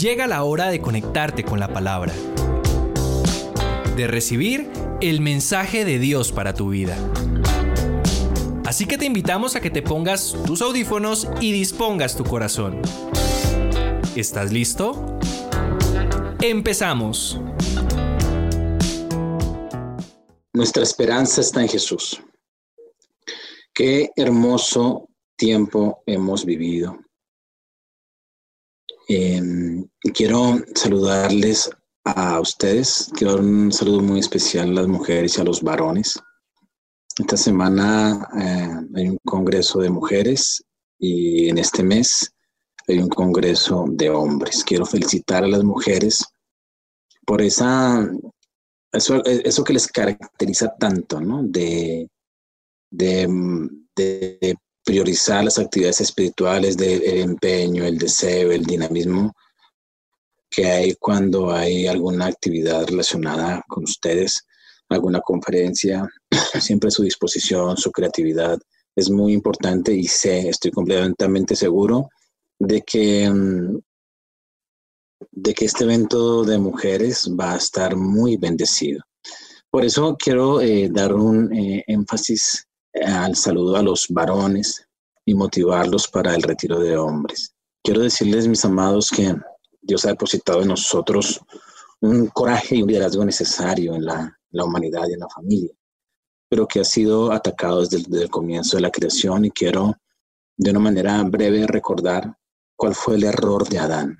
llega la hora de conectarte con la palabra, de recibir el mensaje de Dios para tu vida. Así que te invitamos a que te pongas tus audífonos y dispongas tu corazón. ¿Estás listo? Empezamos. Nuestra esperanza está en Jesús. Qué hermoso tiempo hemos vivido. Em, quiero saludarles a ustedes. Quiero dar un saludo muy especial a las mujeres y a los varones. Esta semana eh, hay un congreso de mujeres y en este mes hay un congreso de hombres. Quiero felicitar a las mujeres por esa eso, eso que les caracteriza tanto, ¿no? De, de, priorizar las actividades espirituales, del empeño, el deseo, el dinamismo que hay cuando hay alguna actividad relacionada con ustedes, alguna conferencia, siempre su disposición, su creatividad es muy importante y sé, estoy completamente seguro de que mm, de que este evento de mujeres va a estar muy bendecido. Por eso quiero eh, dar un eh, énfasis al saludo a los varones y motivarlos para el retiro de hombres. Quiero decirles, mis amados, que Dios ha depositado en nosotros un coraje y un liderazgo necesario en la, humanidad y en la familia, pero que ha sido atacado desde desde el comienzo de la creación y quiero de una manera breve recordar cuál fue el error de Adán.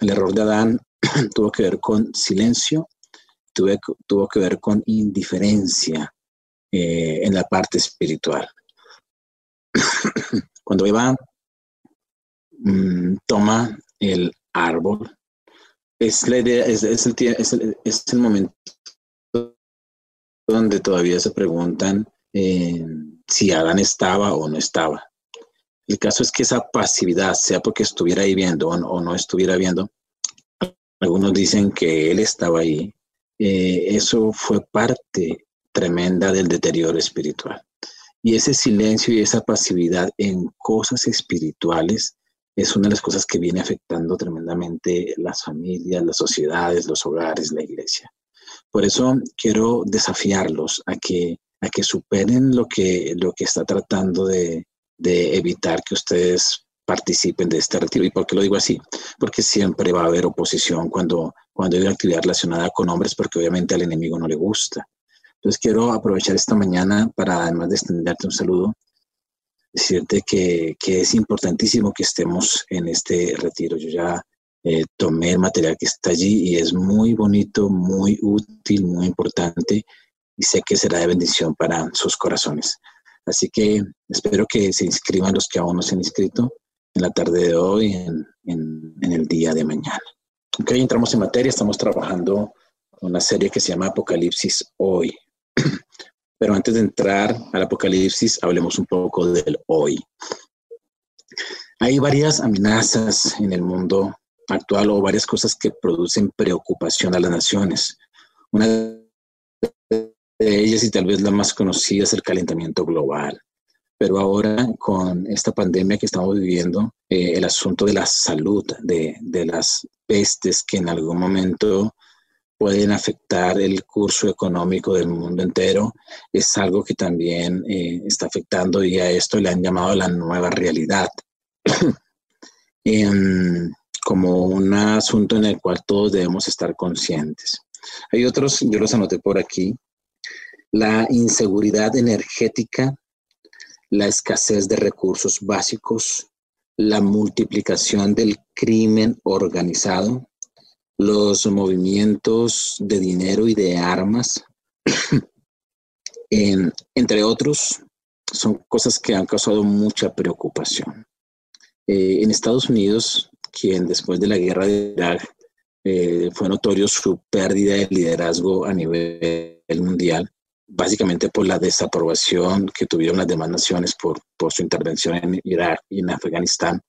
El error de Adán tuvo que ver con silencio, tuvo, que ver con indiferencia eh, en la parte espiritual. Cuando Eva mm, toma el árbol, es, la idea, es, el, momento donde todavía se preguntan eh, si Adán estaba o no estaba. El caso es que esa pasividad, sea porque estuviera ahí viendo o no, estuviera viendo, algunos dicen que él estaba ahí, eh, eso fue parte tremenda del deterioro espiritual. Y ese silencio y esa pasividad en cosas espirituales es una de las cosas que viene afectando tremendamente las familias, las sociedades, los hogares, la iglesia. Por eso quiero desafiarlos a que, a que superen lo que, lo que está tratando de, evitar que ustedes participen de este retiro. ¿Y por qué lo digo así? Porque siempre va a haber oposición cuando, cuando hay una actividad relacionada con hombres, porque obviamente al enemigo no le gusta. Entonces quiero aprovechar esta mañana para, además de extenderte un saludo, decirte que, que es importantísimo que estemos en este retiro. Yo ya eh, tomé el material que está allí y es muy bonito, muy útil, muy importante y sé que será de bendición para sus corazones. Así que espero que se inscriban los que aún no se han inscrito en la tarde de hoy, en, en, el día de mañana. Ok, entramos en materia, estamos trabajando una serie que se llama Apocalipsis hoy. Pero antes de entrar al Apocalipsis, hablemos un poco del hoy. Hay varias amenazas en el mundo actual o varias cosas que producen preocupación a las naciones. Una de ellas y tal vez la más conocida es el calentamiento global. Pero ahora con esta pandemia que estamos viviendo, eh, el asunto de la salud, de, de las pestes que en algún momento pueden afectar el curso económico del mundo entero, es algo que también eh, está afectando y a esto le han llamado la nueva realidad, em, como un asunto en el cual todos debemos estar conscientes. Hay otros, yo los anoté por aquí, la inseguridad energética, la escasez de recursos básicos, la multiplicación del crimen organizado, los movimientos de dinero y de armas, entre otros, son cosas que han causado mucha preocupación. Eh, en Estados Unidos, quien después de la guerra de Irak eh, fue notorio su pérdida de liderazgo a nivel mundial, básicamente por la desaprobación que tuvieron las demás naciones por, su intervención en Irak y en Afganistán,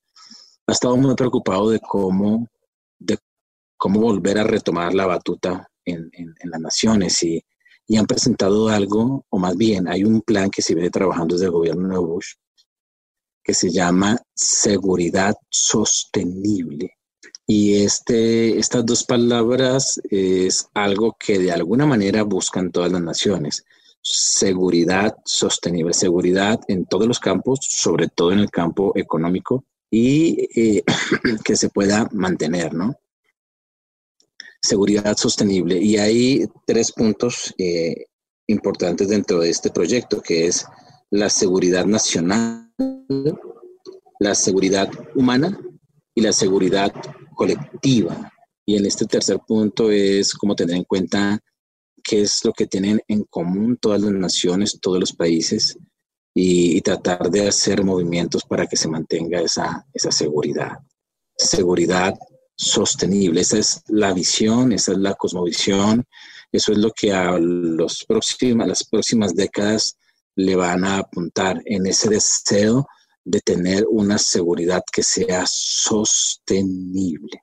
ha estado muy preocupado de cómo, cómo volver a retomar la batuta en, las naciones y, y, han presentado algo, o más bien hay un plan que se viene trabajando desde el gobierno de Bush, que se llama seguridad sostenible. Y este, estas dos palabras es algo que de alguna manera buscan todas las naciones. Seguridad sostenible, seguridad en todos los campos, sobre todo en el campo económico, y eh, que se pueda mantener, ¿no? Seguridad sostenible. Y hay tres puntos eh, importantes dentro de este proyecto, que es la seguridad nacional, la seguridad humana y la seguridad colectiva. Y en este tercer punto es como tener en cuenta qué es lo que tienen en común todas las naciones, todos los países, y, tratar de hacer movimientos para que se mantenga esa, esa seguridad. Seguridad sostenible, esa es la visión, esa es la cosmovisión, eso es lo que a los próximos, las próximas décadas le van a apuntar en ese deseo de tener una seguridad que sea sostenible.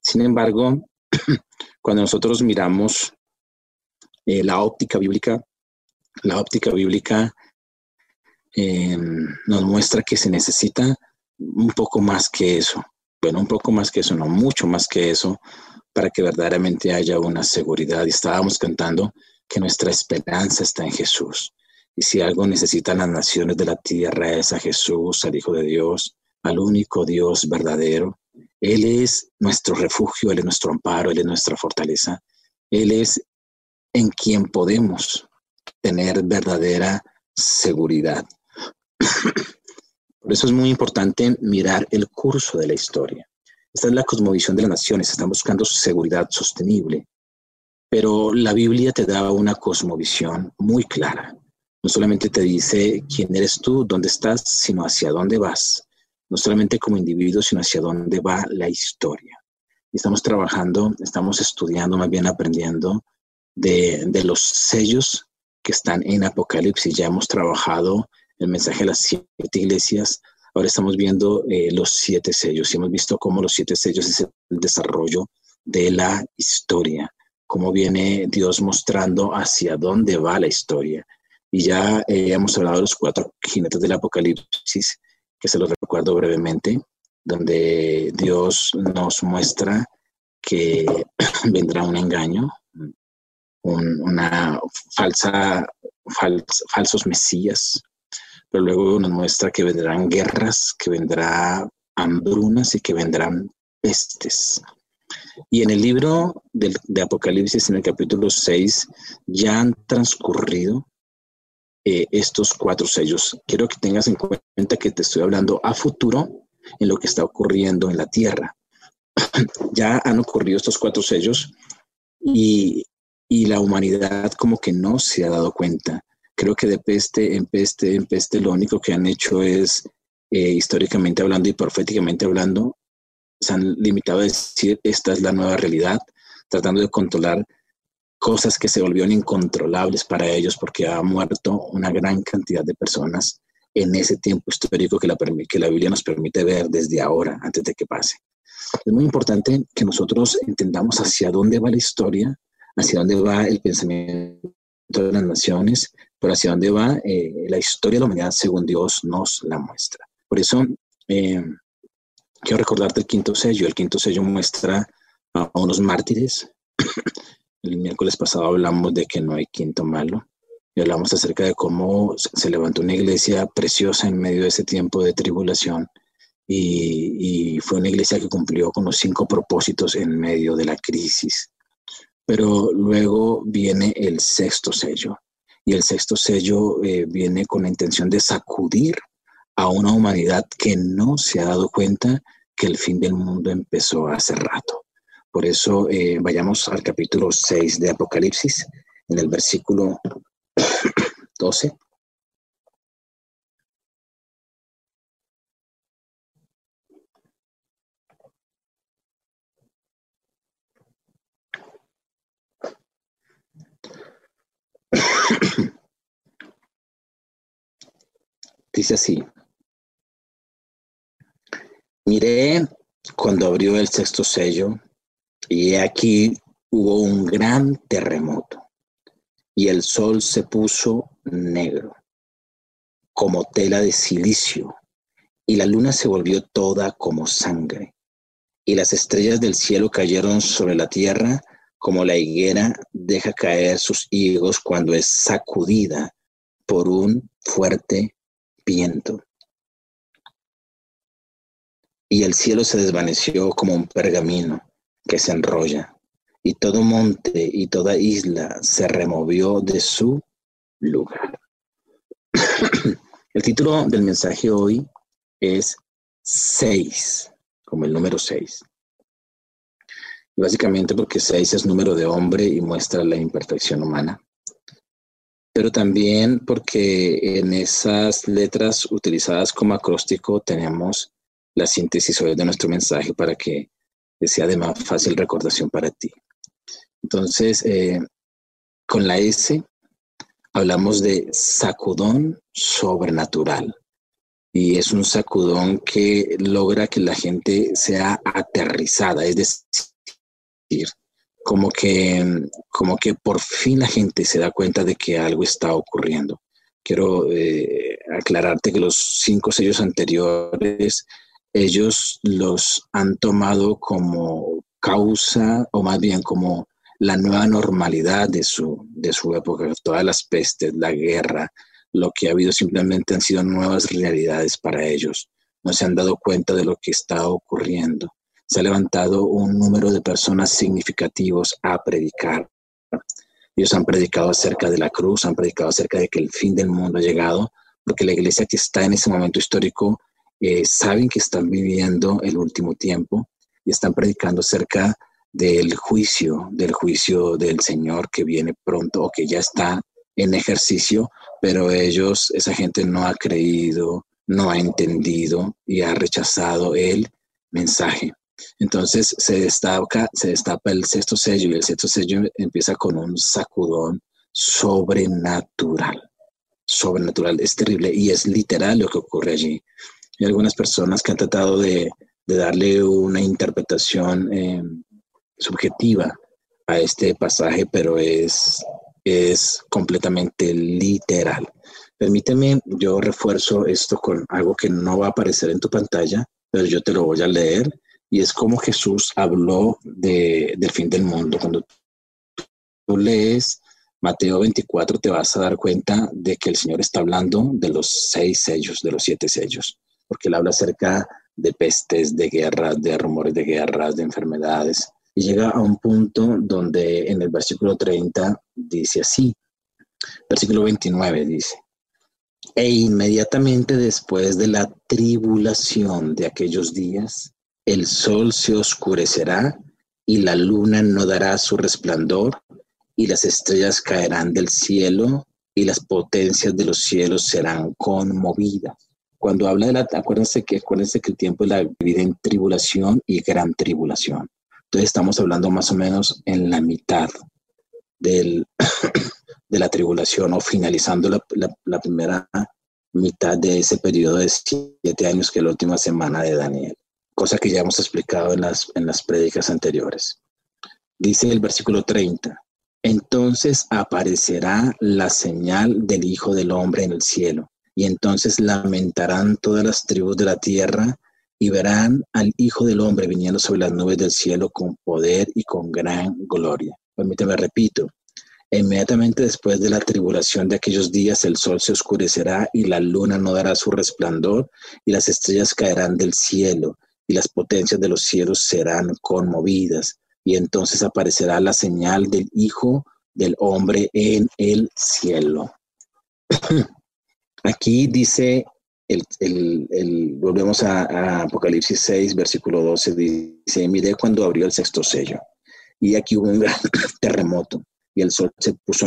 Sin embargo, cuando nosotros miramos eh, la óptica bíblica, la óptica bíblica eh, nos muestra que se necesita un poco más que eso. Bueno, un poco más que eso, no mucho más que eso, para que verdaderamente haya una seguridad. Y estábamos cantando que nuestra esperanza está en Jesús. Y si algo necesitan las naciones de la tierra es a Jesús, al Hijo de Dios, al único Dios verdadero. Él es nuestro refugio, Él es nuestro amparo, Él es nuestra fortaleza. Él es en quien podemos tener verdadera seguridad. Por eso es muy importante mirar el curso de la historia. Esta es la cosmovisión de las naciones, están buscando seguridad sostenible, pero la Biblia te da una cosmovisión muy clara. No solamente te dice quién eres tú, dónde estás, sino hacia dónde vas. No solamente como individuo, sino hacia dónde va la historia. estamos trabajando, estamos estudiando, más bien aprendiendo de, de los sellos que están en Apocalipsis. Ya hemos trabajado el mensaje de las siete iglesias. Ahora estamos viendo eh, los siete sellos y hemos visto cómo los siete sellos es el desarrollo de la historia, cómo viene Dios mostrando hacia dónde va la historia. Y ya eh, hemos hablado de los cuatro jinetes del Apocalipsis, que se los recuerdo brevemente, donde Dios nos muestra que vendrá un engaño, una falsa, falsos mesías, pero luego nos muestra que vendrán guerras, que vendrá hambrunas y que vendrán pestes. Y en el libro de, Apocalipsis, en el capítulo 6, ya han transcurrido eh, estos cuatro sellos. Quiero que tengas en cuenta que te estoy hablando a futuro en lo que está ocurriendo en la tierra. ya han ocurrido estos cuatro sellos y la humanidad como que no se ha dado cuenta. Creo que de peste en peste en peste lo único que han hecho es, eh, históricamente hablando y proféticamente hablando, se han limitado a decir esta es la nueva realidad, tratando de controlar cosas que se volvieron incontrolables para ellos porque ha muerto una gran cantidad de personas en ese tiempo histórico que la, que la Biblia nos permite ver desde ahora, antes de que pase. Es muy importante que nosotros entendamos hacia dónde va la historia hacia dónde va el pensamiento de las naciones, pero hacia dónde va eh, la historia de la humanidad según Dios nos la muestra. Por eso eh, quiero recordarte el quinto sello. El quinto sello muestra a unos mártires. El miércoles pasado hablamos de que no hay quinto malo y hablamos acerca de cómo se levantó una iglesia preciosa en medio de ese tiempo de tribulación y, y, fue una iglesia que cumplió con los cinco propósitos en medio de la crisis. Pero luego viene el sexto sello. Y el sexto sello eh, viene con la intención de sacudir a una humanidad que no se ha dado cuenta que el fin del mundo empezó hace rato. Por eso eh, vayamos al capítulo 6 de Apocalipsis, en el versículo 12. Dice así. Miré cuando abrió el sexto sello y aquí hubo un gran terremoto y el sol se puso negro como tela de silicio y la luna se volvió toda como sangre y las estrellas del cielo cayeron sobre la tierra como la higuera deja caer sus higos cuando es sacudida por un fuerte viento. Y el cielo se desvaneció como un pergamino que se enrolla, y todo monte y toda isla se removió de su lugar. el título del mensaje hoy es seis, como el número seis. Básicamente porque seis es número de hombre y muestra la imperfección humana. Pero también porque en esas letras utilizadas como acróstico tenemos la síntesis de nuestro mensaje para que sea de más fácil recordación para ti. Entonces, eh, con la S hablamos de sacudón sobrenatural. Y es un sacudón que logra que la gente sea aterrizada, es decir, como que, como que por fin la gente se da cuenta de que algo está ocurriendo. Quiero eh, aclararte que los cinco sellos anteriores, ellos los han tomado como causa o más bien como la nueva normalidad de su, de su época, todas las pestes, la guerra, lo que ha habido simplemente han sido nuevas realidades para ellos. No se han dado cuenta de lo que está ocurriendo. Se ha levantado un número de personas significativos a predicar. Ellos han predicado acerca de la cruz, han predicado acerca de que el fin del mundo ha llegado, porque la iglesia que está en ese momento histórico eh, saben que están viviendo el último tiempo y están predicando acerca del juicio, del juicio del Señor que viene pronto o que ya está en ejercicio, pero ellos, esa gente no ha creído, no ha entendido y ha rechazado el mensaje. Entonces se destaca, se destapa el sexto sello y el sexto sello empieza con un sacudón sobrenatural. Sobrenatural, es terrible y es literal lo que ocurre allí. Hay algunas personas que han tratado de, darle una interpretación eh, subjetiva a este pasaje, pero es, es completamente literal. Permíteme, yo refuerzo esto con algo que no va a aparecer en tu pantalla, pero yo te lo voy a leer, y es como Jesús habló de, del fin del mundo. Cuando tú lees Mateo 24, te vas a dar cuenta de que el Señor está hablando de los seis sellos, de los siete sellos, porque él habla acerca de pestes, de guerras, de rumores de guerras, de enfermedades, y llega a un punto donde en el versículo 30 dice así, versículo 29 dice, e inmediatamente después de la tribulación de aquellos días, el sol se oscurecerá y la luna no dará su resplandor y las estrellas caerán del cielo y las potencias de los cielos serán conmovidas. Cuando habla de la, acuérdense que, acuérdense que el tiempo es la vida en tribulación y gran tribulación. Entonces estamos hablando más o menos en la mitad del, de la tribulación o finalizando la, primera mitad de ese periodo de siete años que es la última semana de Daniel, cosa que ya hemos explicado en las, en las prédicas anteriores. Dice el versículo 30, entonces aparecerá la señal del Hijo del Hombre en el cielo, y entonces lamentarán todas las tribus de la tierra y verán al Hijo del Hombre viniendo sobre las nubes del cielo con poder y con gran gloria. Permíteme, repito, inmediatamente después de la tribulación de aquellos días el sol se oscurecerá y la luna no dará su resplandor y las estrellas caerán del cielo y las potencias de los cielos serán conmovidas y entonces aparecerá la señal del Hijo del Hombre en el cielo. Aquí dice el, volvemos a, Apocalipsis 6, versículo 12, dice, miré cuando abrió el sexto sello, y aquí hubo un gran terremoto, y el sol se puso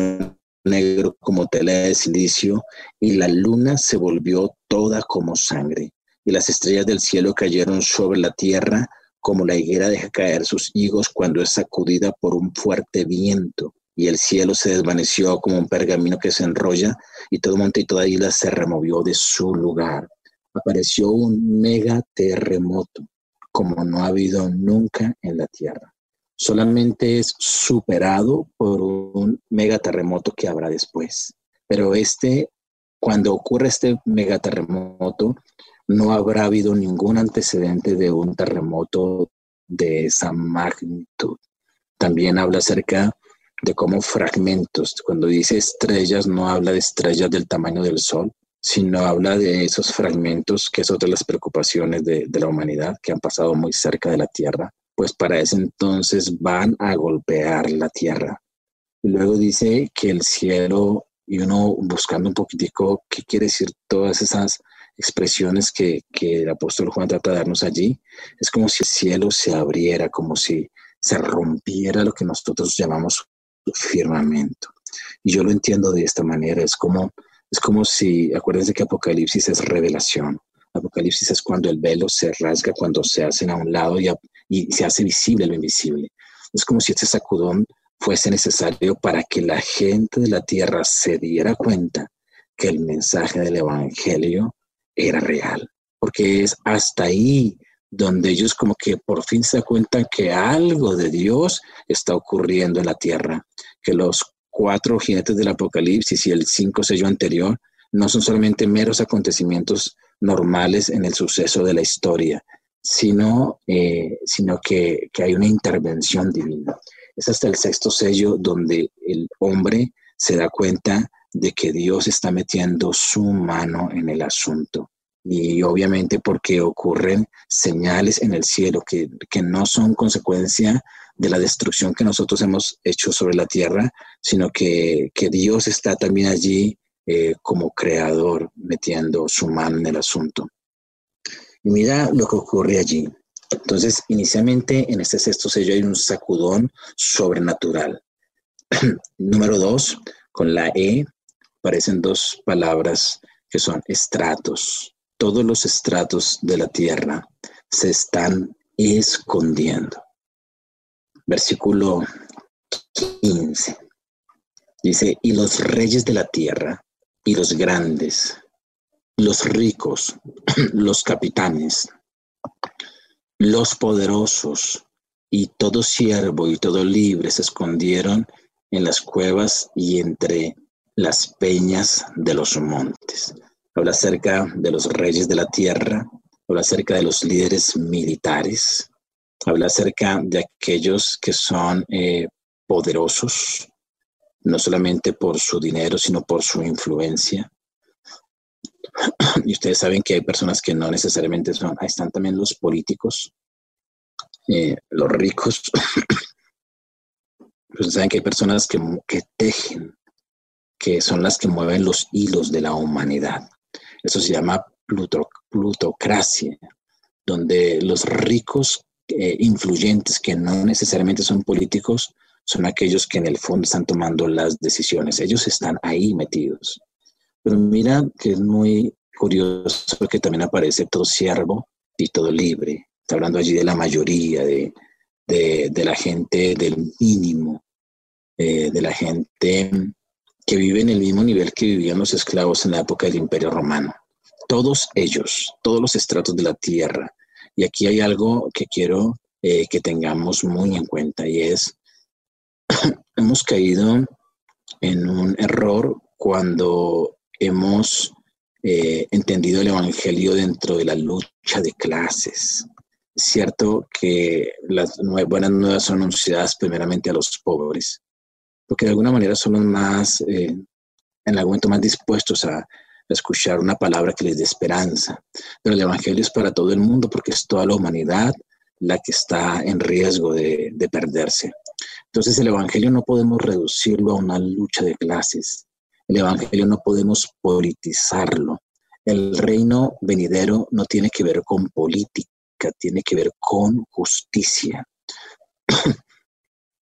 negro como tela de silicio, y la luna se volvió toda como sangre, y las estrellas del cielo cayeron sobre la tierra, como la higuera deja caer sus higos cuando es sacudida por un fuerte viento y el cielo se desvaneció como un pergamino que se enrolla, y todo monte y toda isla se removió de su lugar. Apareció un mega terremoto, como no ha habido nunca en la Tierra. Solamente es superado por un megaterremoto que habrá después. Pero este, cuando ocurre este megaterremoto, no habrá habido ningún antecedente de un terremoto de esa magnitud. También habla acerca de cómo fragmentos, cuando dice estrellas, no habla de estrellas del tamaño del Sol, sino habla de esos fragmentos, que es otra de las preocupaciones de, la humanidad, que han pasado muy cerca de la Tierra, pues para ese entonces van a golpear la Tierra. Y luego dice que el cielo, y uno buscando un poquitico qué quiere decir todas esas expresiones que, que el apóstol Juan trata de darnos allí, es como si el cielo se abriera, como si se rompiera lo que nosotros llamamos firmamento. Y yo lo entiendo de esta manera, es como, es como si, acuérdense que Apocalipsis es revelación. Apocalipsis es cuando el velo se rasga, cuando se hacen a un lado y, y se hace visible lo invisible. Es como si este sacudón fuese necesario para que la gente de la tierra se diera cuenta que el mensaje del Evangelio era real, porque es hasta ahí donde ellos como que por fin se cuentan que algo de Dios está ocurriendo en la tierra, que los cuatro jinetes del Apocalipsis y el cinco sello anterior no son solamente meros acontecimientos normales en el suceso de la historia, sino, eh, sino que, que hay una intervención divina. Es hasta el sexto sello donde el hombre se da cuenta de que Dios está metiendo su mano en el asunto y obviamente porque ocurren señales en el cielo que, no son consecuencia de la destrucción que nosotros hemos hecho sobre la tierra, sino que, Dios está también allí eh, como creador metiendo su mano en el asunto. Y mira lo que ocurre allí. Entonces, inicialmente en este sexto sello hay un sacudón sobrenatural. Número dos, con la E aparecen dos palabras que son estratos todos los estratos de la tierra se están escondiendo. Versículo 15. Dice, y los reyes de la tierra, y los grandes, los ricos, los capitanes, los poderosos, y todo siervo y todo libre se escondieron en las cuevas y entre las peñas de los montes habla acerca de los reyes de la tierra, habla acerca de los líderes militares, habla acerca de aquellos que son eh, poderosos, no solamente por su dinero, sino por su influencia. Y ustedes saben que hay personas que no necesariamente son, ahí están también los políticos, eh, los ricos. Pues saben que hay personas que, que tejen, que son las que mueven los hilos de la humanidad. Eso se llama plutocracia, donde los ricos eh, influyentes que no necesariamente son políticos son aquellos que en el fondo están tomando las decisiones. Ellos están ahí metidos. Pero mira que es muy curioso que también aparece todo siervo y todo libre. Está hablando allí de la mayoría, de, la gente del mínimo, eh, de la gente que vive en el mismo nivel que vivían los esclavos en la época del Imperio Romano. Todos ellos, todos los estratos de la tierra. Y aquí hay algo que quiero eh, que tengamos muy en cuenta y es, hemos caído en un error cuando hemos eh, entendido el Evangelio dentro de la lucha de clases. Es cierto que las buenas nuevas son anunciadas primeramente a los pobres, porque de alguna manera son los más, eh, en algún momento más dispuestos a, escuchar una palabra que les dé esperanza. Pero el Evangelio es para todo el mundo porque es toda la humanidad la que está en riesgo de, de perderse. Entonces el Evangelio no podemos reducirlo a una lucha de clases. El Evangelio no podemos politizarlo. El reino venidero no tiene que ver con política, tiene que ver con justicia.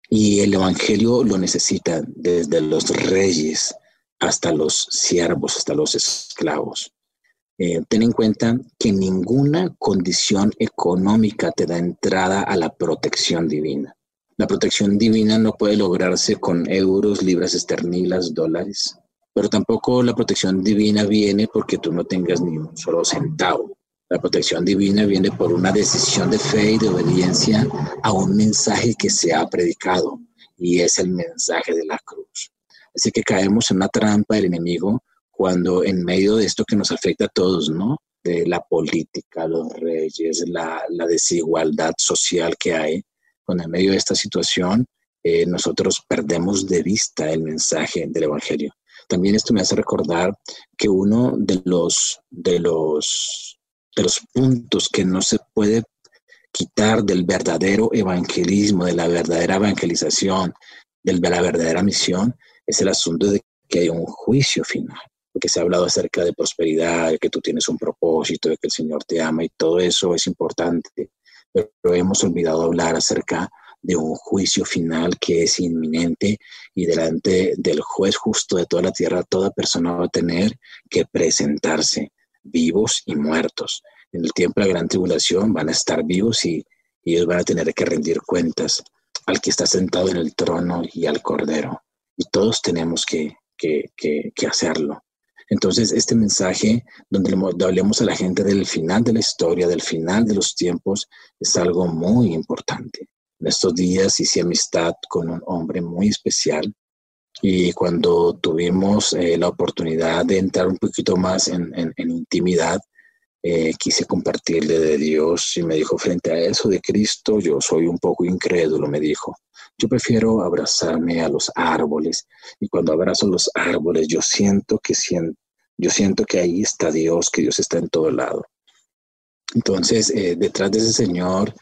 Y el Evangelio lo necesita desde los reyes hasta los siervos, hasta los esclavos. Eh, ten en cuenta que ninguna condición económica te da entrada a la protección divina. La protección divina no puede lograrse con euros, libras esternilas, dólares, pero tampoco la protección divina viene porque tú no tengas ni un solo centavo. La protección divina viene por una decisión de fe y de obediencia a un mensaje que se ha predicado y es el mensaje de la cruz. Así que caemos en una trampa del enemigo cuando en medio de esto que nos afecta a todos, ¿no? muerte, la política, los reyes, la, desigualdad social que hay, cuando en medio de esta situación eh, nosotros perdemos de vista el mensaje del Evangelio. También esto me hace recordar que uno de los, de los, de los puntos que no se puede quitar del verdadero evangelismo, de la verdadera evangelización, de la verdadera misión, es el asunto de que hay un juicio final. Porque se ha hablado acerca de prosperidad, de que tú tienes un propósito, de que el Señor te ama y todo eso es importante. Pero hemos olvidado hablar acerca de un juicio final que es inminente y delante del juez justo de toda la tierra toda persona va a tener que presentarse vivos y muertos. En el tiempo de la gran tribulación van a estar vivos y, ellos van a tener que rendir cuentas al que está sentado en el trono y al cordero. Y todos tenemos que, que, que, hacerlo. Entonces, este mensaje donde le hablemos a la gente del final de la historia, del final de los tiempos, es algo muy importante. En estos días hice amistad con un hombre muy especial y cuando tuvimos eh, la oportunidad de entrar un poquito más en, intimidad, eh, quise compartirle de Dios y me dijo, frente a eso de Cristo, yo soy un poco incrédulo, me dijo. Yo prefiero abrazarme a los árboles y cuando abrazo los árboles yo siento que siento, yo siento que ahí está Dios, que Dios está en todo lado. Entonces, eh, detrás de ese Señor,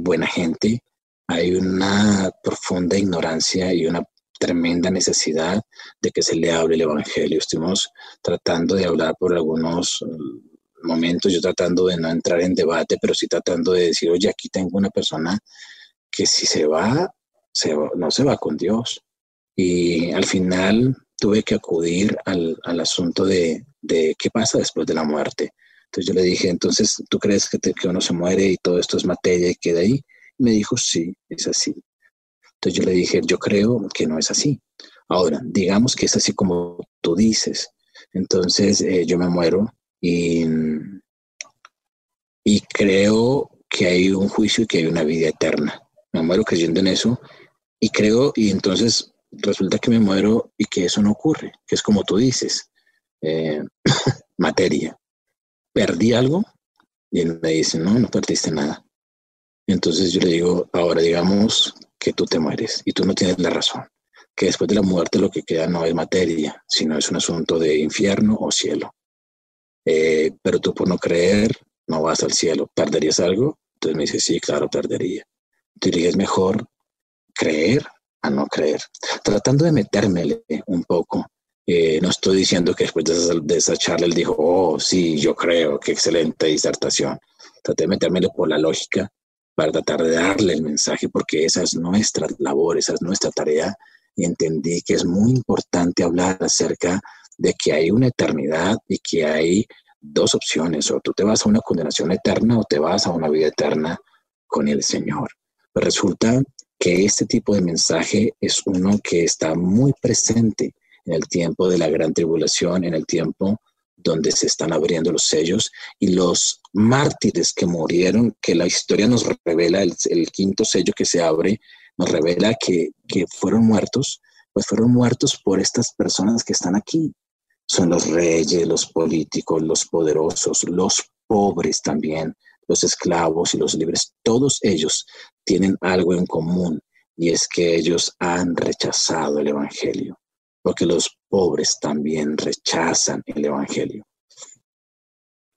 buena gente, hay una profunda ignorancia y una tremenda necesidad de que se le hable el Evangelio. Estuvimos tratando de hablar por algunos mm, momentos, yo tratando de no entrar en debate, pero sí tratando de decir, oye, aquí tengo una persona que si se va, no se va con Dios. Y al final tuve que acudir al, asunto de, qué pasa después de la muerte. Entonces yo le dije, entonces, ¿tú crees que, que uno se muere y todo esto es materia y queda ahí? Me dijo, sí, es así. Entonces yo le dije, yo creo que no es así. Ahora, digamos que es así como tú dices. Entonces eh, yo me muero y, y creo que hay un juicio y que hay una vida eterna. Me muero creyendo en eso y creo, y entonces resulta que me muero y que eso no ocurre, que es como tú dices, eh, materia. ¿Perdí algo? Y él me dice, no, no perdiste nada. Entonces yo le digo, ahora digamos que tú te mueres y tú no tienes la razón, que después de la muerte lo que queda no es materia, sino es un asunto de infierno o cielo. Eh, pero tú por no creer no vas al cielo, ¿perderías algo? Entonces me dice, sí, claro, perdería. Entonces es mejor creer a no creer. Tratando de metérmele un poco. Eh, no estoy diciendo que después de esa, de esa, charla él dijo, oh, sí, yo creo, qué excelente disertación. Traté de metérmele por la lógica para tratar de darle el mensaje, porque esa es nuestra labor, esa es nuestra tarea, y entendí que es muy importante hablar acerca de que hay una eternidad y que hay dos opciones, o tú te vas a una condenación eterna o te vas a una vida eterna con el Señor. Pero resulta que este tipo de mensaje es uno que está muy presente en el tiempo de la gran tribulación, en el tiempo donde se están abriendo los sellos y los mártires que murieron, que la historia nos revela, el, quinto sello que se abre, nos revela que, que fueron muertos, pues fueron muertos por estas personas que están aquí. Son los reyes, los políticos, los poderosos, los pobres también, los esclavos y los libres. Todos ellos tienen algo en común y es que ellos han rechazado el Evangelio porque los pobres también rechazan el Evangelio.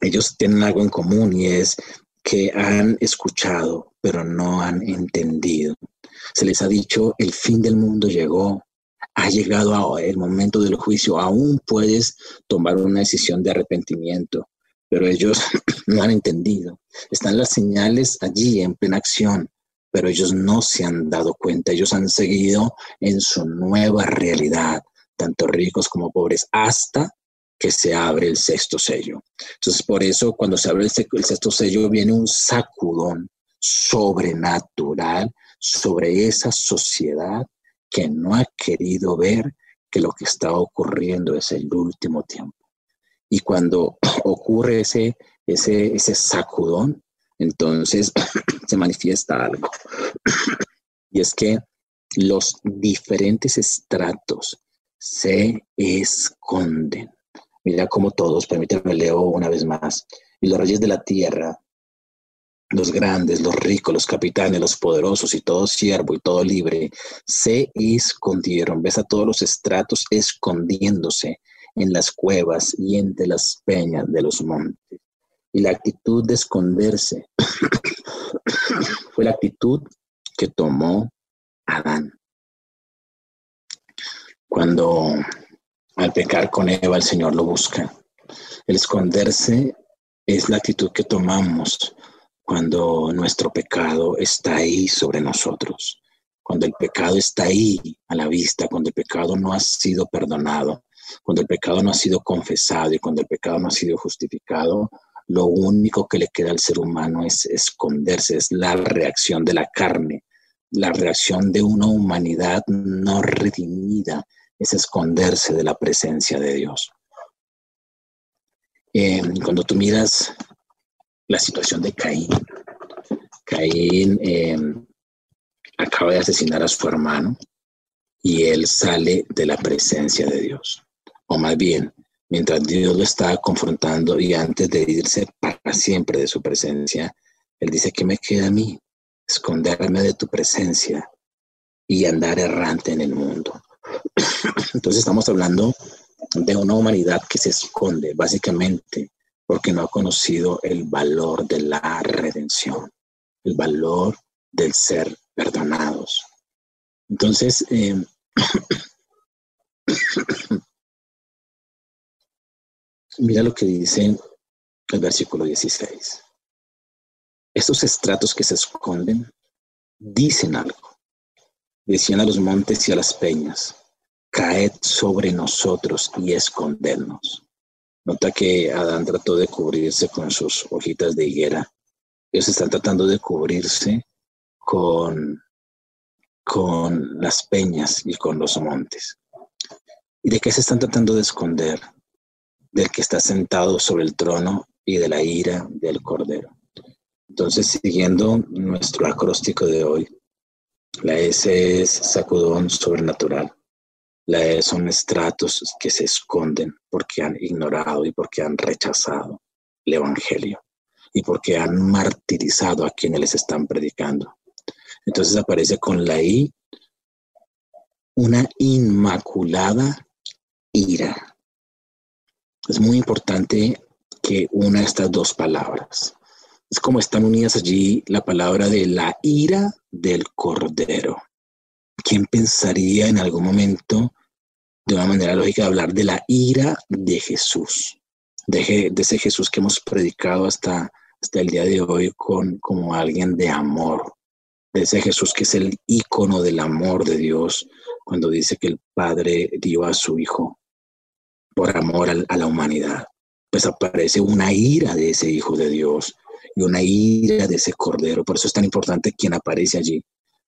Ellos tienen algo en común y es que han escuchado, pero no han entendido. Se les ha dicho, el fin del mundo llegó, ha llegado el momento del juicio, aún puedes tomar una decisión de arrepentimiento, pero ellos no han entendido. Están las señales allí en plena acción, pero ellos no se han dado cuenta, ellos han seguido en su nueva realidad, tanto ricos como pobres, hasta que se abre el sexto sello. Entonces, por eso, cuando se abre el, sexto sello, viene un sacudón sobrenatural sobre esa sociedad que no ha querido ver que lo que está ocurriendo es el último tiempo. Y cuando ocurre ese, ese, ese sacudón, entonces se manifiesta algo. y es que los diferentes estratos se esconden. Mira cómo todos, permítanme leo una vez más. y los reyes de la tierra, los grandes, los ricos, los capitanes, los poderosos y todo siervo y todo libre, se escondieron. Ves a todos los estratos escondiéndose en las cuevas y entre las peñas de los montes. Y la actitud de esconderse fue la actitud que tomó Adán. Cuando al pecar con Eva el Señor lo busca. El esconderse es la actitud que tomamos cuando nuestro pecado está ahí sobre nosotros, cuando el pecado está ahí a la vista, cuando el pecado no ha sido perdonado, cuando el pecado no ha sido confesado y cuando el pecado no ha sido justificado, lo único que le queda al ser humano es esconderse, es la reacción de la carne, la reacción de una humanidad no redimida, es esconderse de la presencia de Dios. Eh, cuando tú miras la situación de Caín, Caín eh, acaba de asesinar a su hermano y él sale de la presencia de Dios. O más bien, mientras Dios lo está confrontando y antes de irse para siempre de su presencia, él dice que me queda a mí esconderme de tu presencia y andar errante en el mundo. Entonces estamos hablando de una humanidad que se esconde básicamente porque no ha conocido el valor de la redención, el valor del ser perdonados. Entonces, eh, mira lo que dice el versículo 16. Estos estratos que se esconden dicen algo. Decían a los montes y a las peñas, caed sobre nosotros y escondernos. Nota que Adán trató de cubrirse con sus hojitas de higuera. Ellos están tratando de cubrirse con, con las peñas y con los montes. ¿Y de qué se están tratando de esconder? Del que está sentado sobre el trono y de la ira del cordero. Entonces, siguiendo nuestro acróstico de hoy, la S es sacudón sobrenatural. La E son estratos que se esconden porque han ignorado y porque han rechazado el Evangelio y porque han martirizado a quienes les están predicando. Entonces aparece con la I una inmaculada ira. Es muy importante que una estas dos palabras. Es como están unidas allí la palabra de la ira del cordero. ¿Quién pensaría en algún momento de una manera lógica hablar de la ira de Jesús? De, ese Jesús que hemos predicado hasta, hasta el día de hoy con, como alguien de amor. De ese Jesús que es el ícono del amor de Dios cuando dice que el Padre dio a su Hijo por amor a la humanidad. Pues aparece una ira de ese Hijo de Dios y una ira de ese Cordero. Por eso es tan importante quien aparece allí.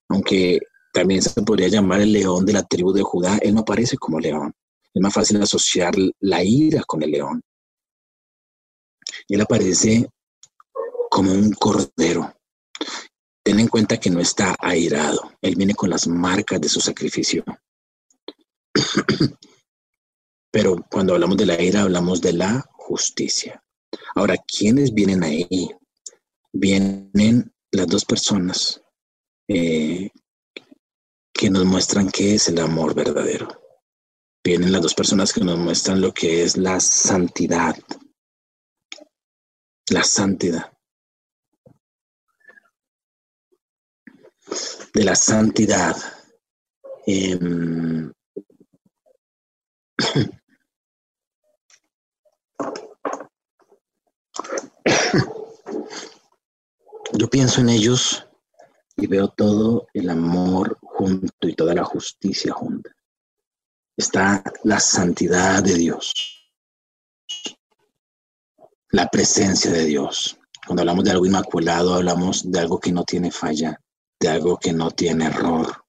Aunque también se podría llamar el león de la tribu de Judá, él no aparece como león. Es más fácil asociar la ira con el león. Él aparece como un cordero. Ten en cuenta que no está airado. Él viene con las marcas de su sacrificio. Pero cuando hablamos de la ira, hablamos de la justicia. Ahora, ¿quiénes vienen ahí? Vienen las dos personas eh, que nos muestran qué es el amor verdadero. Vienen las dos personas que nos muestran lo que es la santidad. La santidad. De la santidad. Em, yo pienso en ellos y veo todo el amor y toda la justicia junta. Está la santidad de Dios, la presencia de Dios. Cuando hablamos de algo inmaculado, hablamos de algo que no tiene falla, de algo que no tiene error,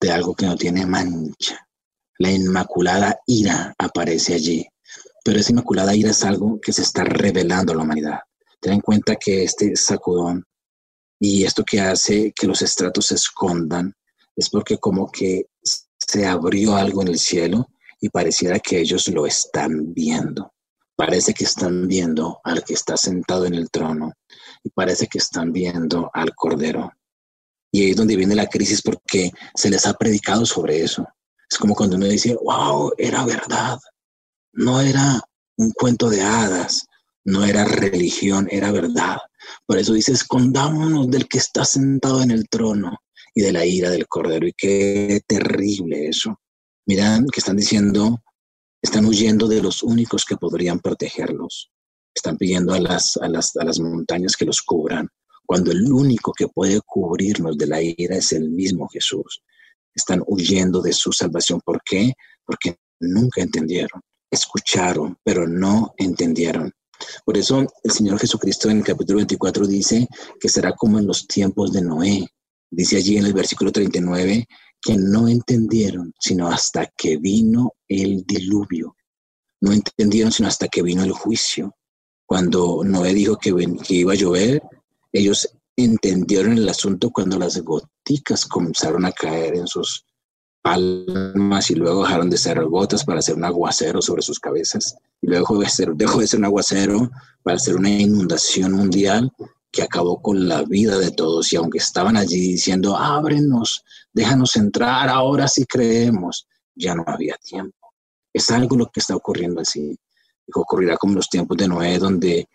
de algo que no tiene mancha. La inmaculada ira aparece allí, pero esa inmaculada ira es algo que se está revelando a la humanidad. Ten en cuenta que este sacudón y esto que hace que los estratos se escondan es porque como que se abrió algo en el cielo y pareciera que ellos lo están viendo. parece que están viendo al que está sentado en el trono y parece que están viendo al Cordero. Y ahí es donde viene la crisis porque se les ha predicado sobre eso. Es como cuando uno dice, wow, era verdad. No era un cuento de hadas, no era religión, era verdad. Por eso dice, escondámonos del que está sentado en el trono y de la ira del Cordero. Y qué terrible eso. Miran que están diciendo, están huyendo de los únicos que podrían protegerlos. Están pidiendo a las, a las, a las montañas que los cubran, cuando el único que puede cubrirnos de la ira es el mismo Jesús. Están huyendo de su salvación. ¿Por qué? Porque nunca entendieron. Escucharon, pero no entendieron. Por eso el Señor Jesucristo en el capítulo 24 dice que será como en los tiempos de Noé. Dice allí en el versículo 39 que no entendieron sino hasta que vino el diluvio. No entendieron sino hasta que vino el juicio. Cuando Noé dijo que, iba a llover, ellos entendieron el asunto cuando las goticas comenzaron a caer en sus palmas y luego dejaron de ser gotas para hacer un aguacero sobre sus cabezas y luego de ser, dejó de ser un aguacero para hacer una inundación mundial que acabó con la vida de todos y aunque estaban allí diciendo, ábrenos, déjanos entrar, ahora sí creemos, ya no había tiempo. Es algo lo que está ocurriendo así. Ocurrirá como los tiempos de Noé, donde,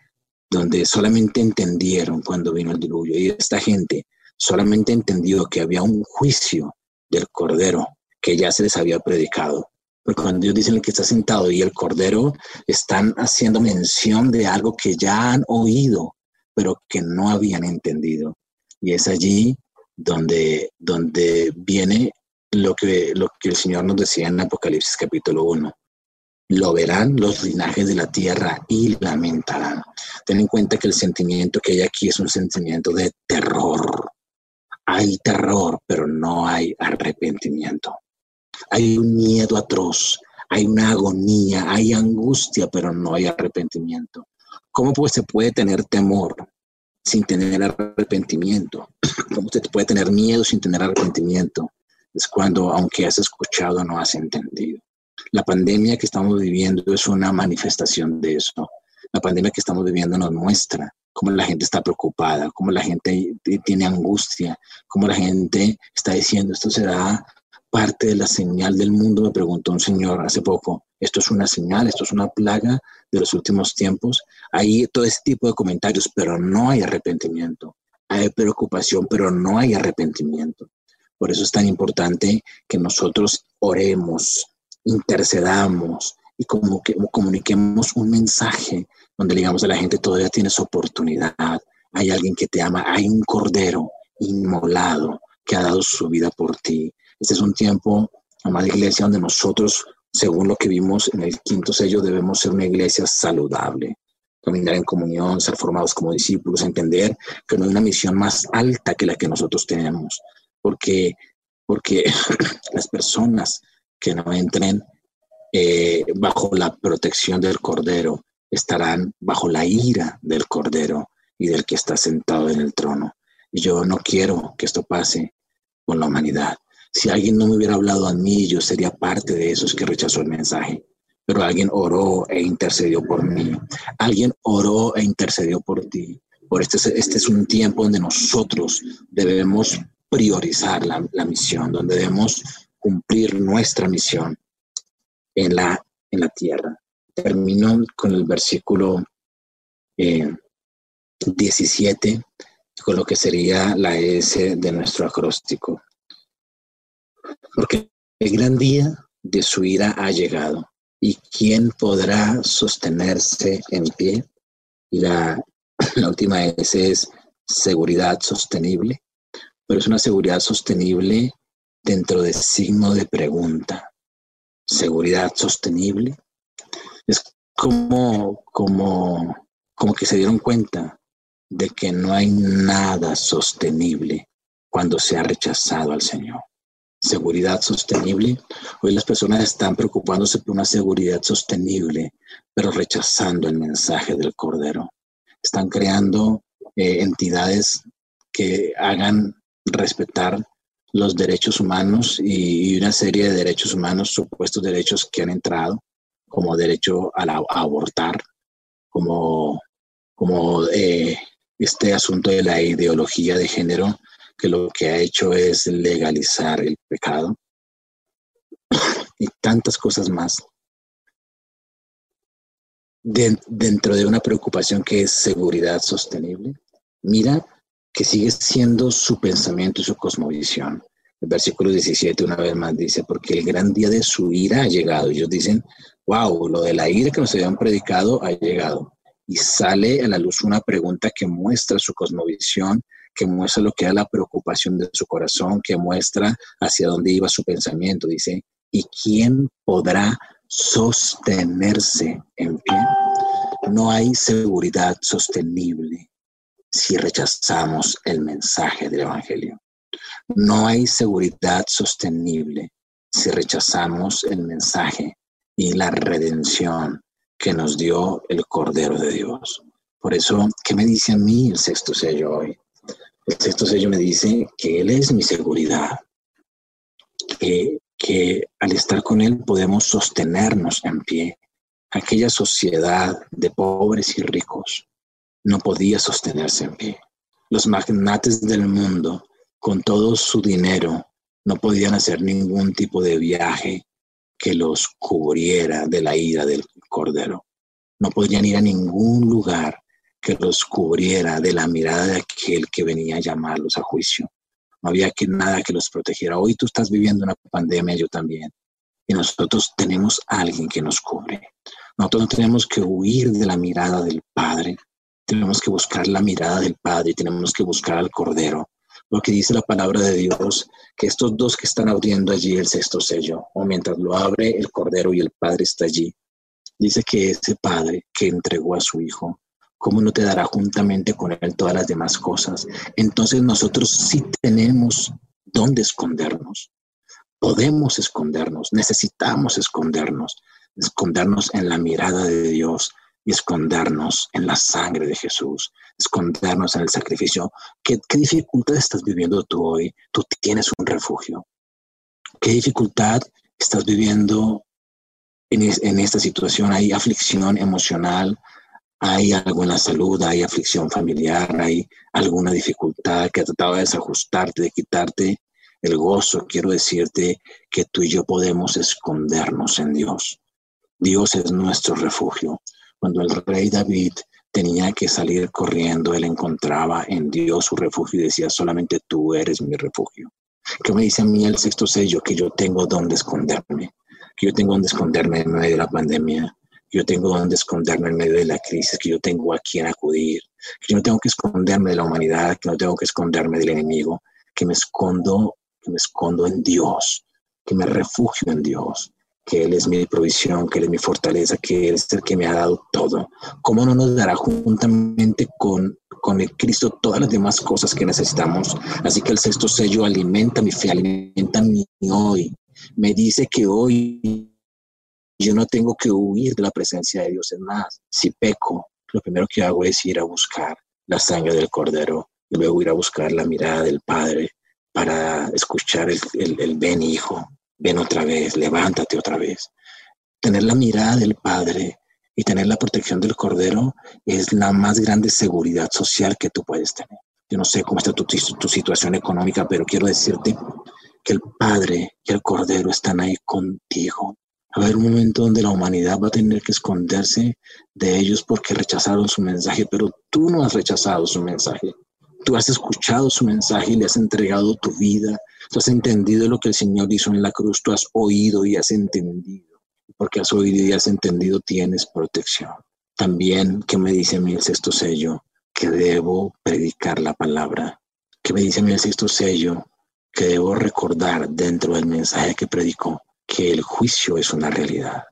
donde solamente entendieron cuando vino el diluvio. Y esta gente solamente entendió que había un juicio del Cordero que ya se les había predicado. Porque cuando Dios dice el que está sentado y el Cordero, están haciendo mención de algo que ya han oído, pero que no habían entendido. Y es allí donde, donde viene lo que, lo que el Señor nos decía en Apocalipsis capítulo 1. Lo verán los linajes de la tierra y lamentarán. Ten en cuenta que el sentimiento que hay aquí es un sentimiento de terror. Hay terror, pero no hay arrepentimiento. Hay un miedo atroz, hay una agonía, hay angustia, pero no hay arrepentimiento. ¿Cómo pues se puede tener temor sin tener arrepentimiento? ¿Cómo se puede tener miedo sin tener arrepentimiento? Es cuando, aunque has escuchado, no has entendido. La pandemia que estamos viviendo es una manifestación de eso. La pandemia que estamos viviendo nos muestra cómo la gente está preocupada, cómo la gente tiene angustia, cómo la gente está diciendo esto será parte de la señal del mundo, me preguntó un señor hace poco. Esto es una señal, esto es una plaga de los últimos tiempos. Hay todo ese tipo de comentarios, pero no hay arrepentimiento. Hay preocupación, pero no hay arrepentimiento. Por eso es tan importante que nosotros oremos, intercedamos y como que comuniquemos un mensaje donde digamos a la gente todavía tienes oportunidad. Hay alguien que te ama, hay un cordero inmolado que ha dado su vida por ti. Este es un tiempo, amada iglesia, donde nosotros, según lo que vimos en el quinto sello, debemos ser una iglesia saludable, caminar en comunión, ser formados como discípulos, entender que no hay una misión más alta que la que nosotros tenemos, porque, porque las personas que no entren eh, bajo la protección del Cordero estarán bajo la ira del Cordero y del que está sentado en el trono. Y yo no quiero que esto pase con la humanidad. Si alguien no me hubiera hablado a mí, yo sería parte de esos que rechazó el mensaje. Pero alguien oró e intercedió por mí. Alguien oró e intercedió por ti. Por este, este es un tiempo donde nosotros debemos priorizar la, misión, donde debemos cumplir nuestra misión en la, en la tierra. Termino con el versículo 17, eh, con lo que sería la S de nuestro acróstico porque el gran día de su ira ha llegado. ¿Y quién podrá sostenerse en pie? Y la, última S es seguridad sostenible, pero es una seguridad sostenible dentro de signo de pregunta. Seguridad sostenible. Es como, como, como que se dieron cuenta de que no hay nada sostenible cuando se ha rechazado al Señor seguridad sostenible. Hoy las personas están preocupándose por una seguridad sostenible, pero rechazando el mensaje del Cordero. Están creando eh, entidades que hagan respetar los derechos humanos y, una serie de derechos humanos, supuestos derechos que han entrado, como derecho a, abortar, como, como eh, este asunto de la ideología de género, que lo que ha hecho es legalizar el pecado y tantas cosas más. dentro de una preocupación que es seguridad sostenible, mira que sigue siendo su pensamiento y su cosmovisión. El versículo 17 una vez más dice, porque el gran día de su ira ha llegado. Ellos dicen, wow, lo de la ira que nos habían predicado ha llegado. Y sale a la luz una pregunta que muestra su cosmovisión, que muestra lo que era la preocupación de su corazón, que muestra hacia dónde iba su pensamiento. Dice, ¿y quién podrá sostenerse en pie? No hay seguridad sostenible si rechazamos el mensaje del Evangelio. No hay seguridad sostenible si rechazamos el mensaje y la redención que nos dio el Cordero de Dios. Por eso, ¿qué me dice a mí el sexto sello hoy? El sexto sello me dice que Él es mi seguridad, que, que al estar con Él podemos sostenernos en pie. Aquella sociedad de pobres y ricos no podía sostenerse en pie. Los magnates del mundo con todo su dinero, no podían hacer ningún tipo de viaje que los cubriera de la ira del Cordero. No podían ir a ningún lugar que los cubriera de la mirada de aquel que venía a llamarlos a juicio. No había que, nada que los protegiera. Hoy tú estás viviendo una pandemia, yo también. Y nosotros tenemos a alguien que nos cubre. Nosotros no tenemos que huir de la mirada del Padre. Tenemos que buscar la mirada del Padre y tenemos que buscar al Cordero lo que dice la palabra de Dios, que estos dos que están abriendo allí el sexto sello, o mientras lo abre el Cordero y el Padre está allí, dice que ese Padre que entregó a su Hijo, ¿cómo no te dará juntamente con Él todas las demás cosas? Entonces nosotros sí tenemos dónde escondernos. Podemos escondernos, necesitamos escondernos, escondernos en la mirada de Dios, y escondernos en la sangre de Jesús, escondernos en el sacrificio. ¿Qué, dificultad estás viviendo tú hoy? Tú tienes un refugio. ¿Qué dificultad estás viviendo en, en esta situación? ¿Hay aflicción emocional? ¿Hay la salud? ¿Hay aflicción familiar? ¿Hay alguna dificultad que ha tratado de desajustarte, de quitarte el gozo? Quiero decirte que tú y yo podemos escondernos en Dios. Dios es nuestro refugio. Cuando el rey David tenía que salir corriendo, él encontraba en Dios su refugio y decía, solamente tú eres mi refugio. ¿Qué me dice a mí el sexto sello? Que yo tengo donde esconderme, que yo tengo donde esconderme en medio de la pandemia, yo tengo donde esconderme en medio de la crisis, que yo tengo a quien acudir, que yo no tengo que esconderme de la humanidad, que no tengo que esconderme del enemigo, que me escondo, que me escondo en Dios, que me refugio en Dios, que Él es mi provisión, que Él es mi fortaleza, que Él es el que me ha dado todo. ¿Cómo no nos dará juntamente con, con el Cristo todas las demás cosas que necesitamos? Así que el sexto sello alimenta mi fe, alimenta mi hoy. Me dice que hoy yo no tengo que huir de la presencia de Dios. Es más, si peco, lo primero que hago es ir a buscar la sangre del Cordero y luego ir a buscar la mirada del Padre para escuchar el ven hijo, ven otra vez, levántate otra vez. Tener la mirada del Padre y tener la protección del Cordero es la más grande seguridad social que tú puedes tener. Yo no sé cómo está tu, tu situación económica, pero quiero decirte que el Padre y el Cordero están ahí contigo. A haber un momento donde la humanidad va a tener que esconderse de ellos porque rechazaron su mensaje, pero tú no has rechazado su mensaje. Tú has escuchado su mensaje y le has entregado tu vida. Tú has entendido lo que el Señor hizo en la cruz. Tú has oído y has entendido. Porque has oído y has entendido, tienes protección. También, ¿qué me dice a mí el sexto sello? Que debo predicar la palabra. ¿Qué me dice a mí el sexto sello? Que debo recordar dentro del mensaje que predicó que el juicio es una realidad.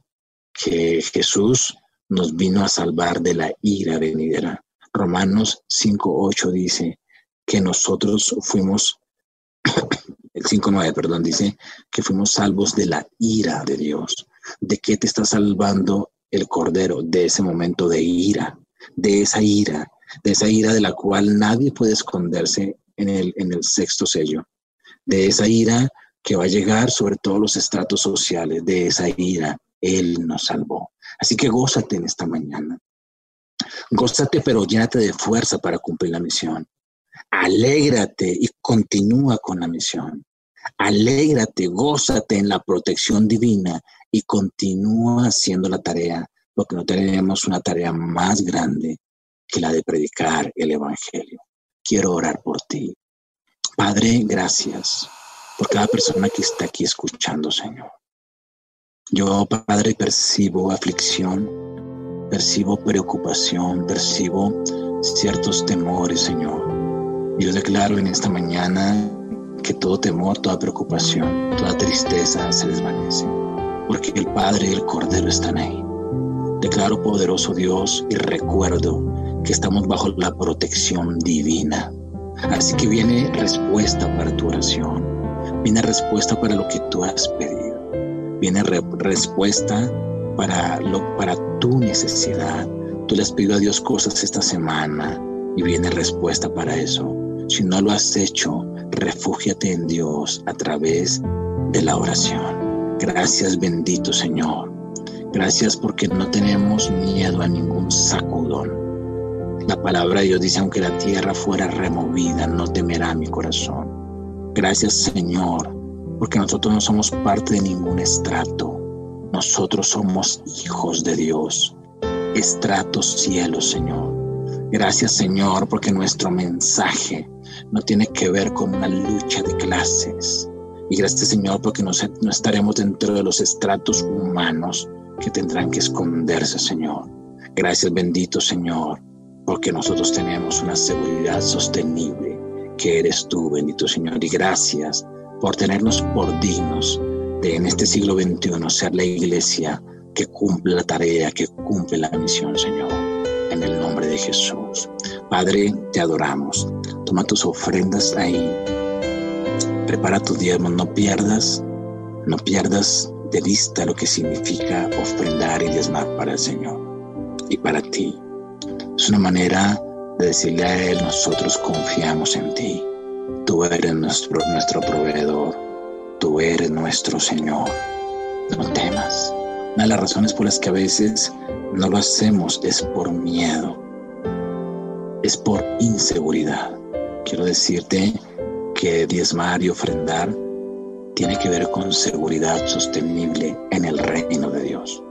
Que Jesús nos vino a salvar de la ira venidera Romanos 5.8 dice que nosotros fuimos, el 5.9, perdón, dice que fuimos salvos de la ira de Dios. ¿De qué te está salvando el Cordero? De ese momento de ira, de esa ira, de esa ira de la cual nadie puede esconderse en el, en el sexto sello, de esa ira que va a llegar sobre todos los estratos sociales, de esa ira, Él nos salvó. Así que gózate en esta mañana, Gózate, pero llénate de fuerza para cumplir la misión. Alégrate y continúa con la misión. Alégrate, gózate en la protección divina y continúa haciendo la tarea, porque no tenemos una tarea más grande que la de predicar el Evangelio. Quiero orar por ti. Padre, gracias por cada persona que está aquí escuchando, Señor. Yo, Padre, percibo aflicción, percibo preocupación, percibo ciertos temores, Señor. Yo declaro en esta mañana que todo temor, toda preocupación, toda tristeza se desvanece, porque el Padre y el Cordero están ahí. Declaro poderoso Dios y recuerdo que estamos bajo la protección divina. Así que viene respuesta para tu oración, viene respuesta para lo que tú has pedido, viene respuesta para, lo, para tu necesidad. Tú le has pedido a Dios cosas esta semana y viene respuesta para eso. Si no lo has hecho, refúgiate en Dios a través de la oración. Gracias bendito Señor. Gracias porque no tenemos miedo a ningún sacudón. La palabra de Dios dice, aunque la tierra fuera removida, no temerá mi corazón. Gracias Señor, porque nosotros no somos parte de ningún estrato. Nosotros somos hijos de Dios. Estrato cielo, Señor. Gracias Señor, porque nuestro mensaje no tiene que ver con una lucha de clases. Y gracias Señor porque no, no estaremos dentro de los estratos humanos que tendrán que esconderse, Señor. Gracias bendito Señor, porque nosotros tenemos una seguridad sostenible que eres tú, bendito Señor. Y gracias por tenernos por dignos de en este siglo XXI ser la iglesia que cumple la tarea, que cumple la misión, Señor. En el nombre de Jesús. Padre, te adoramos. Toma tus ofrendas ahí. Prepara tu diezmo. No pierdas, no pierdas de vista lo que significa ofrendar y diezmar para el Señor y para ti. Es una manera de decirle a Él, nosotros confiamos en ti. Tú eres nuestro, nuestro proveedor. Tú eres nuestro Señor. No temas. Una de las razones por las que a veces no lo hacemos es por miedo es por inseguridad. Quiero decirte que diezmar y ofrendar tiene que ver con seguridad sostenible en el reino de Dios.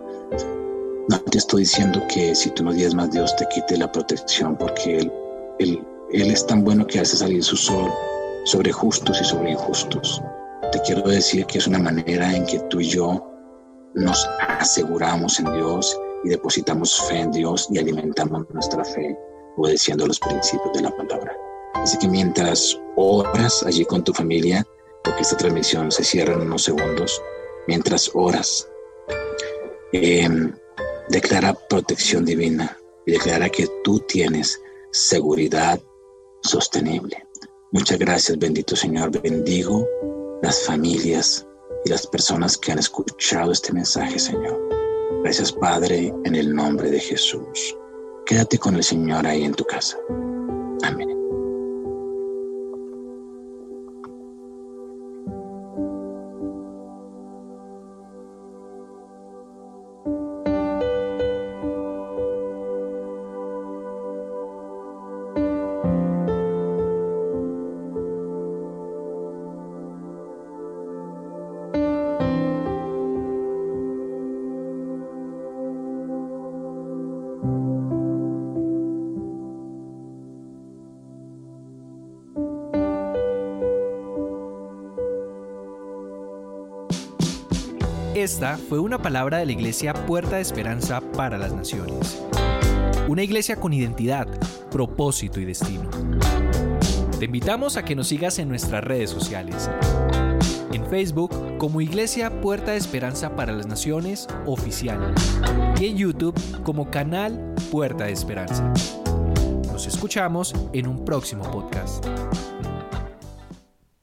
Te estoy diciendo que si tú no diezmas, Dios te quite la protección, porque Él, él, él es tan bueno que hace salir su sol sobre justos y sobre injustos. Te quiero decir que es una manera en que tú y yo nos aseguramos en Dios y depositamos fe en Dios y alimentamos nuestra fe obedeciendo los principios de la palabra. Así que mientras oras allí con tu familia, porque esta transmisión se cierra en unos segundos, mientras oras, em, declara protección divina y declara que tú tienes seguridad sostenible. Muchas gracias, bendito Señor. Bendigo las familias y las personas que han escuchado este mensaje, Señor. Gracias, Padre, en el nombre de Jesús. Quédate con el Señor ahí en tu casa. Amén. Esta fue una palabra de la iglesia Puerta de Esperanza para las Naciones. Una iglesia con identidad, propósito y destino. Te invitamos a que nos sigas en nuestras redes sociales. En Facebook como Iglesia Puerta de Esperanza para las Naciones Oficial y en YouTube como Canal Puerta de Esperanza. Nos escuchamos en un próximo podcast.